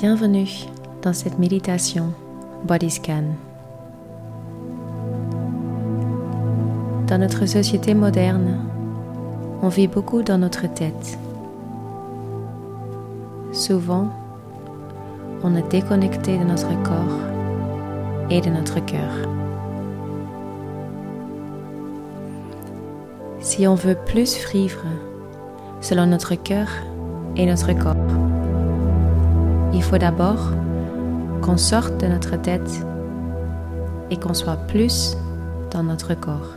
Bienvenue dans cette méditation Body Scan. Dans notre société moderne, on vit beaucoup dans notre tête. Souvent, on est déconnecté de notre corps et de notre cœur. Si on veut plus vivre selon notre cœur et notre corps, il faut d'abord qu'on sorte de notre tête et qu'on soit plus dans notre corps.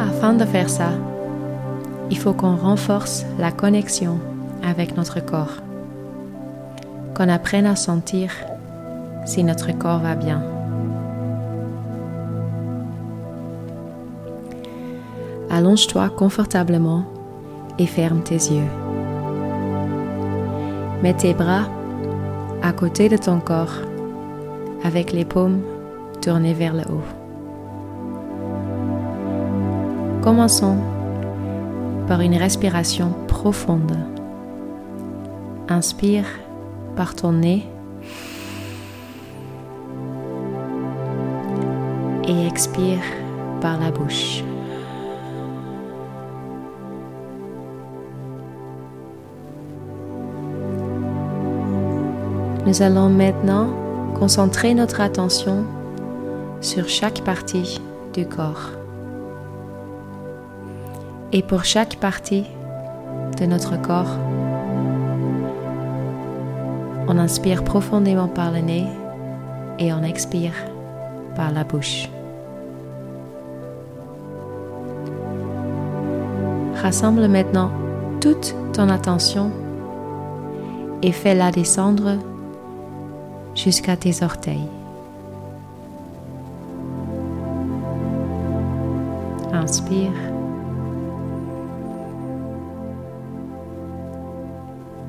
Afin de faire ça, il faut qu'on renforce la connexion avec notre corps, qu'on apprenne à sentir si notre corps va bien. Allonge-toi confortablement et ferme tes yeux. Mets tes bras à côté de ton corps avec les paumes tournées vers le haut. Commençons par une respiration profonde. Inspire par ton nez et expire par la bouche. Nous allons maintenant concentrer notre attention sur chaque partie du corps. Et pour chaque partie de notre corps, on inspire profondément par le nez et on expire par la bouche. Rassemble maintenant toute ton attention et fais-la descendre jusqu'à tes orteils. Inspire.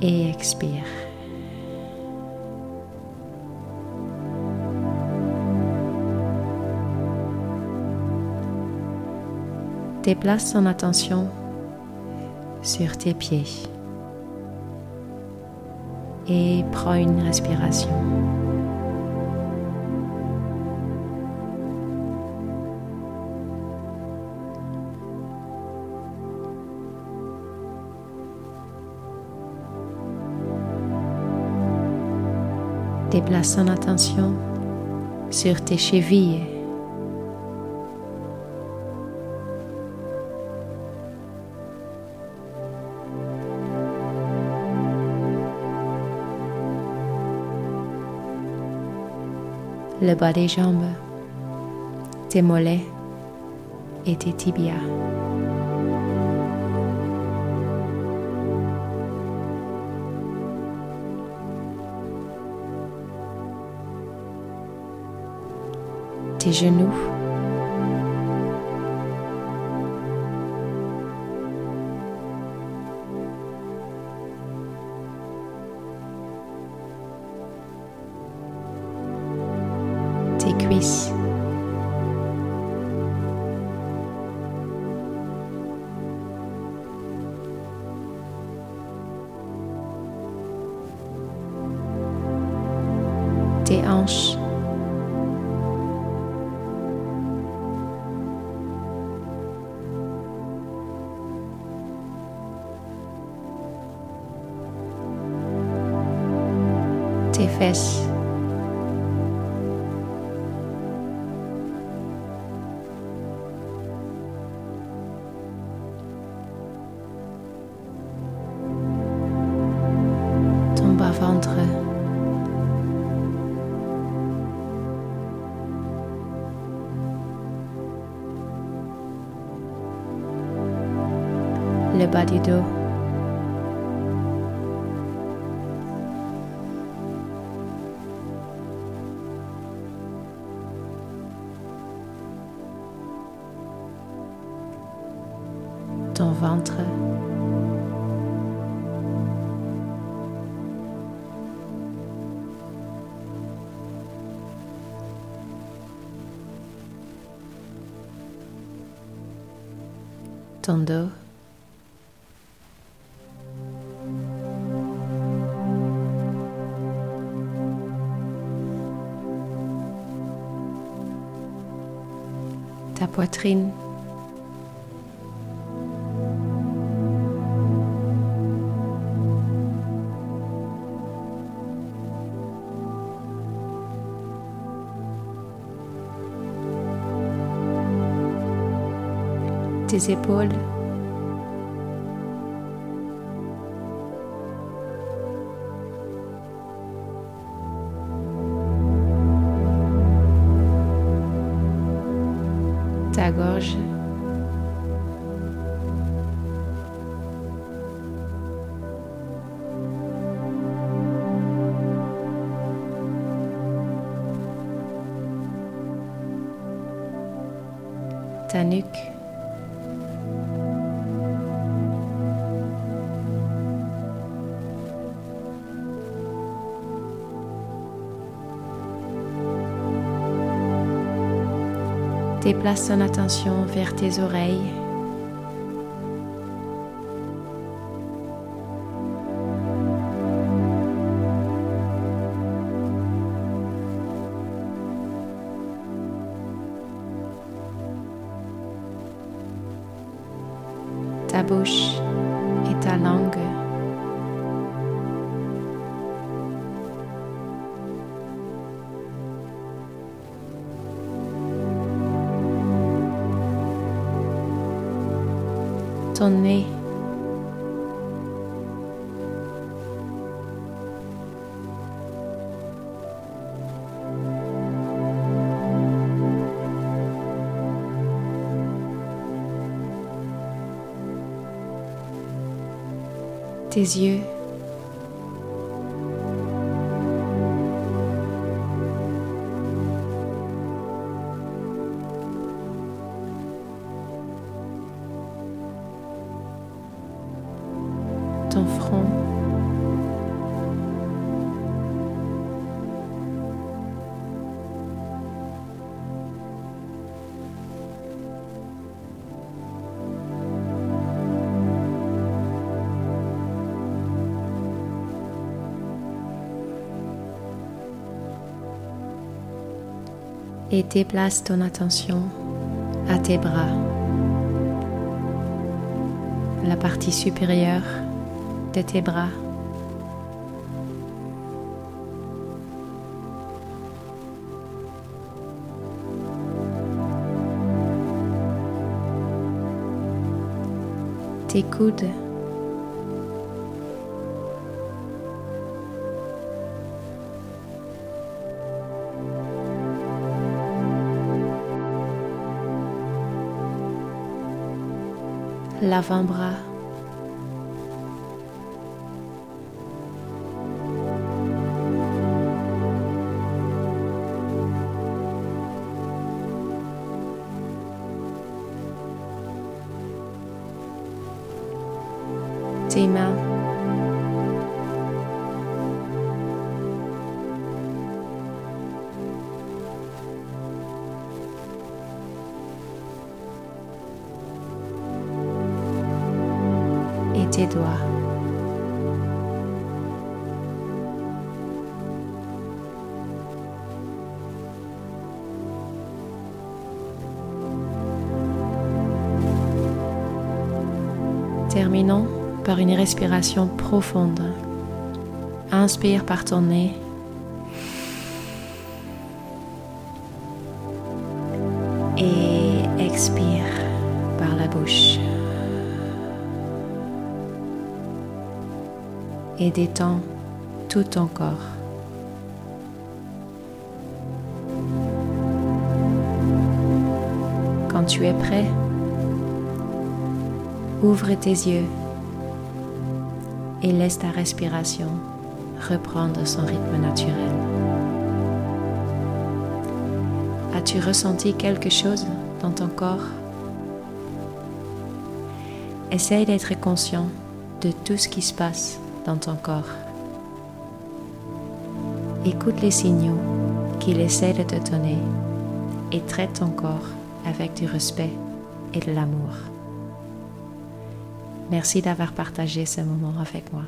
Et expire. Déplace ton attention sur tes pieds et prends une respiration. Déplace ton attention sur tes chevilles. Le bas des jambes, tes mollets et tes tibias. tes genoux. Tes hanches. tes fesses. Le bas du dos. ton ventre. Ton dos. Ta poitrine. tes épaules. Ta. Déplace ton attention vers tes oreilles. Ta bouche et ta langue. ton nez. Tes yeux. Et déplace ton attention à tes bras, la partie supérieure de tes bras. Tes coudes. L'avant-bras. tes mains. Terminons par une respiration profonde. Inspire par ton nez. Et détends tout ton corps. Quand tu es prêt, ouvre tes yeux et laisse ta respiration reprendre son rythme naturel. As-tu ressenti quelque chose dans ton corps? Essaye d'être conscient de tout ce qui se passe dans ton corps. Écoute les signaux qu'il essaie de te donner et traite ton corps avec du respect et de l'amour. Merci d'avoir partagé ce moment avec moi.